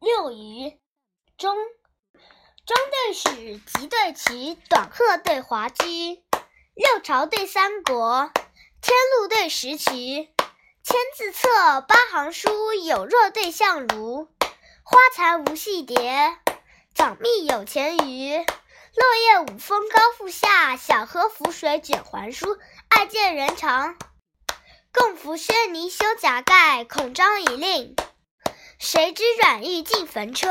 六余，中。中对史，集对齐，短鹤对滑稽，六朝对三国，天路对石渠，千字册，八行书，有若对相如。花残无戏蝶，早觅有钱鱼。落叶五峰高复下，小荷浮水卷还舒。爱见人长，共扶轩泥修甲盖，恐张以令。谁知软玉进坟车。